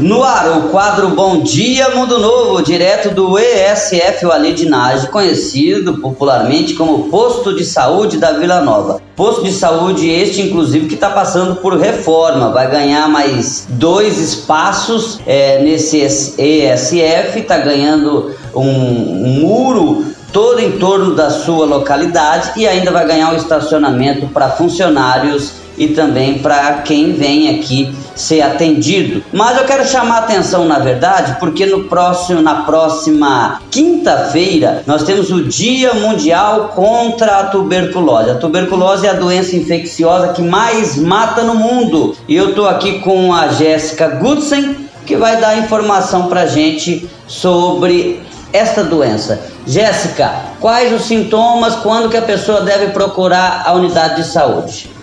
No ar, o quadro Bom Dia Mundo Novo, direto do ESF Walidinage, conhecido popularmente como Posto de Saúde da Vila Nova. Posto de saúde este, inclusive, que está passando por reforma, vai ganhar mais dois espaços é, nesse ESF, está ganhando um muro todo em torno da sua localidade e ainda vai ganhar um estacionamento para funcionários e também para quem vem aqui ser atendido. Mas eu quero chamar atenção, na verdade, porque no próximo, na próxima quinta-feira nós temos o Dia Mundial contra a Tuberculose. A tuberculose é a doença infecciosa que mais mata no mundo. E eu estou aqui com a Jéssica Gudsen, que vai dar informação para gente sobre esta doença. Jéssica, quais os sintomas, quando que a pessoa deve procurar a unidade de saúde?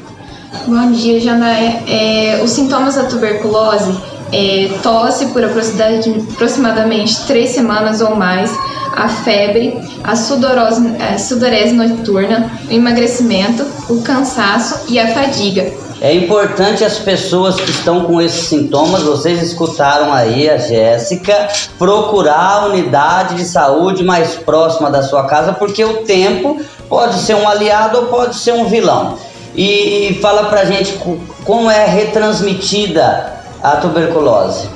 Bom dia, Janaé. É, os sintomas da tuberculose é tosse por aproximadamente três semanas ou mais, a febre, a sudorose, a sudorese noturna, o emagrecimento, o cansaço e a fadiga. É importante as pessoas que estão com esses sintomas, vocês escutaram aí a Jéssica, procurar a unidade de saúde mais próxima da sua casa, porque o tempo pode ser um aliado ou pode ser um vilão e fala pra gente como é retransmitida a tuberculose.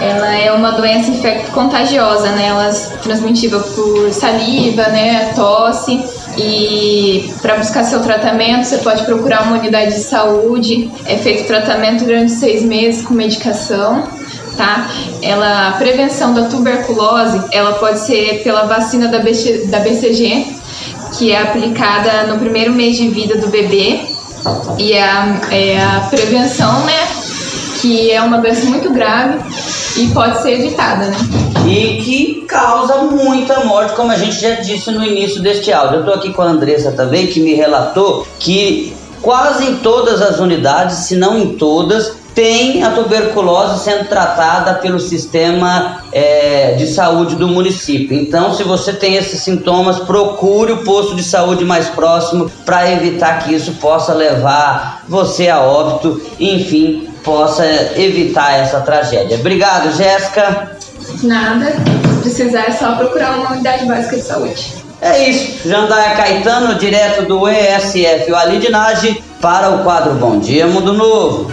Ela é uma doença infecto-contagiosa, né? Ela é transmitida por saliva, né? Tosse. E para buscar seu tratamento, você pode procurar uma unidade de saúde. É feito tratamento durante seis meses com medicação, tá? Ela, a prevenção da tuberculose, ela pode ser pela vacina da, da BCG, que é aplicada no primeiro mês de vida do bebê e é a, é a prevenção, né? Que é uma doença muito grave e pode ser evitada, né? E que causa muita morte, como a gente já disse no início deste áudio. Eu estou aqui com a Andressa também, que me relatou que quase em todas as unidades, se não em todas, tem a tuberculose sendo tratada pelo sistema é, de saúde do município. Então, se você tem esses sintomas, procure o posto de saúde mais próximo para evitar que isso possa levar você a óbito, enfim, possa evitar essa tragédia. Obrigado, Jéssica. Nada, se precisar é só procurar uma unidade básica de saúde. É isso, Jandaia Caetano, direto do ESF, o Alidinage, para o quadro Bom Dia Mundo Novo.